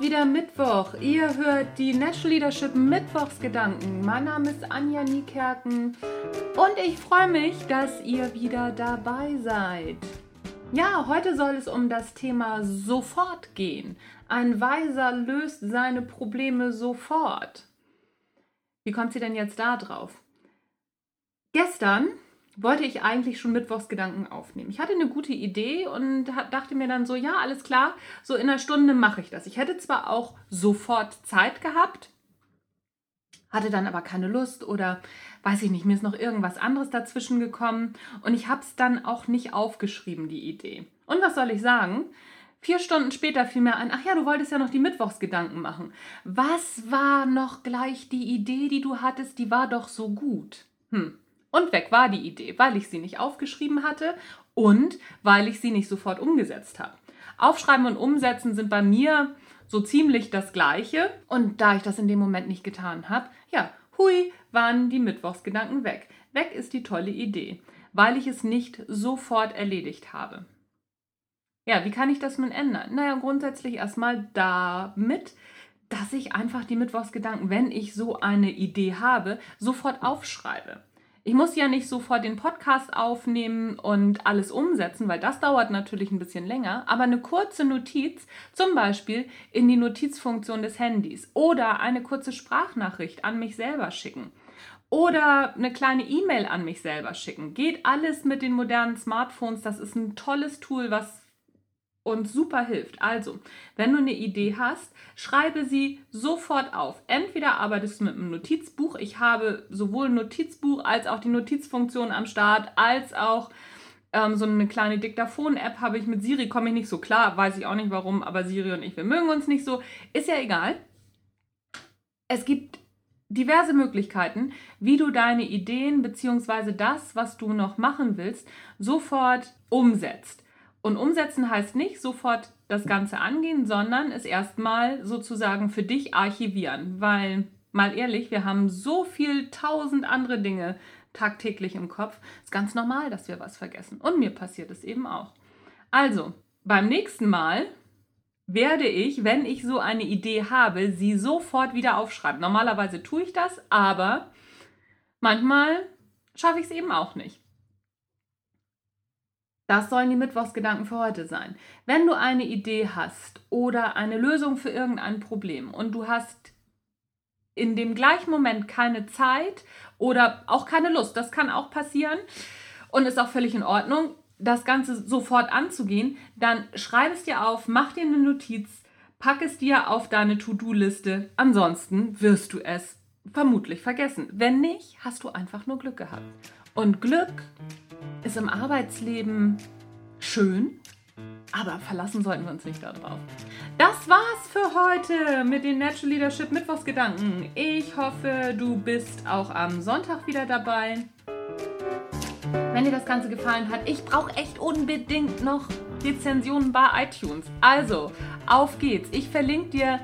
wieder Mittwoch. Ihr hört die National Leadership Mittwochsgedanken. Mein Name ist Anja Niekerken und ich freue mich, dass ihr wieder dabei seid. Ja, heute soll es um das Thema sofort gehen. Ein Weiser löst seine Probleme sofort. Wie kommt sie denn jetzt da drauf? Gestern wollte ich eigentlich schon Mittwochsgedanken aufnehmen. Ich hatte eine gute Idee und dachte mir dann so, ja, alles klar, so in einer Stunde mache ich das. Ich hätte zwar auch sofort Zeit gehabt, hatte dann aber keine Lust oder weiß ich nicht, mir ist noch irgendwas anderes dazwischen gekommen und ich habe es dann auch nicht aufgeschrieben, die Idee. Und was soll ich sagen? Vier Stunden später fiel mir ein, ach ja, du wolltest ja noch die Mittwochsgedanken machen. Was war noch gleich die Idee, die du hattest? Die war doch so gut. Hm, und weg war die Idee, weil ich sie nicht aufgeschrieben hatte und weil ich sie nicht sofort umgesetzt habe. Aufschreiben und umsetzen sind bei mir so ziemlich das gleiche. Und da ich das in dem Moment nicht getan habe, ja, hui, waren die Mittwochsgedanken weg. Weg ist die tolle Idee, weil ich es nicht sofort erledigt habe. Ja, wie kann ich das nun ändern? Naja, grundsätzlich erstmal damit, dass ich einfach die Mittwochsgedanken, wenn ich so eine Idee habe, sofort aufschreibe. Ich muss ja nicht sofort den Podcast aufnehmen und alles umsetzen, weil das dauert natürlich ein bisschen länger, aber eine kurze Notiz, zum Beispiel in die Notizfunktion des Handys oder eine kurze Sprachnachricht an mich selber schicken oder eine kleine E-Mail an mich selber schicken. Geht alles mit den modernen Smartphones. Das ist ein tolles Tool, was und super hilft. Also, wenn du eine Idee hast, schreibe sie sofort auf. Entweder arbeitest du mit einem Notizbuch. Ich habe sowohl ein Notizbuch als auch die Notizfunktion am Start, als auch ähm, so eine kleine Diktaphon-App habe ich mit Siri. Komme ich nicht so klar, weiß ich auch nicht warum, aber Siri und ich, wir mögen uns nicht so. Ist ja egal. Es gibt diverse Möglichkeiten, wie du deine Ideen bzw. das, was du noch machen willst, sofort umsetzt. Und umsetzen heißt nicht sofort das Ganze angehen, sondern es erstmal sozusagen für dich archivieren. Weil, mal ehrlich, wir haben so viel tausend andere Dinge tagtäglich im Kopf. Es ist ganz normal, dass wir was vergessen. Und mir passiert es eben auch. Also, beim nächsten Mal werde ich, wenn ich so eine Idee habe, sie sofort wieder aufschreiben. Normalerweise tue ich das, aber manchmal schaffe ich es eben auch nicht. Das sollen die Mittwochsgedanken für heute sein. Wenn du eine Idee hast oder eine Lösung für irgendein Problem und du hast in dem gleichen Moment keine Zeit oder auch keine Lust, das kann auch passieren und ist auch völlig in Ordnung, das Ganze sofort anzugehen, dann schreib es dir auf, mach dir eine Notiz, pack es dir auf deine To-Do-Liste. Ansonsten wirst du es vermutlich vergessen. Wenn nicht, hast du einfach nur Glück gehabt. Und Glück ist im Arbeitsleben schön, aber verlassen sollten wir uns nicht darauf. Das war's für heute mit den Natural Leadership Mittwochsgedanken. Ich hoffe, du bist auch am Sonntag wieder dabei. Wenn dir das Ganze gefallen hat, ich brauche echt unbedingt noch Rezensionen bei iTunes. Also, auf geht's. Ich verlinke dir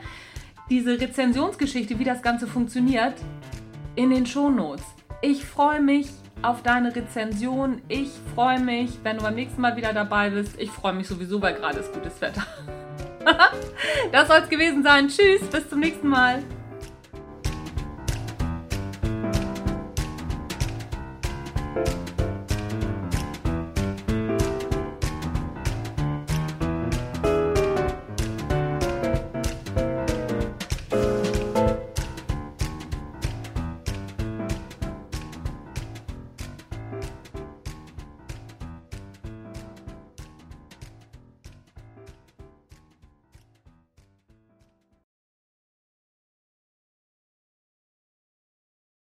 diese Rezensionsgeschichte, wie das Ganze funktioniert, in den Shownotes. Ich freue mich auf deine Rezension. Ich freue mich, wenn du beim nächsten Mal wieder dabei bist. Ich freue mich sowieso, weil gerade ist gutes Wetter. das soll es gewesen sein. Tschüss, bis zum nächsten Mal.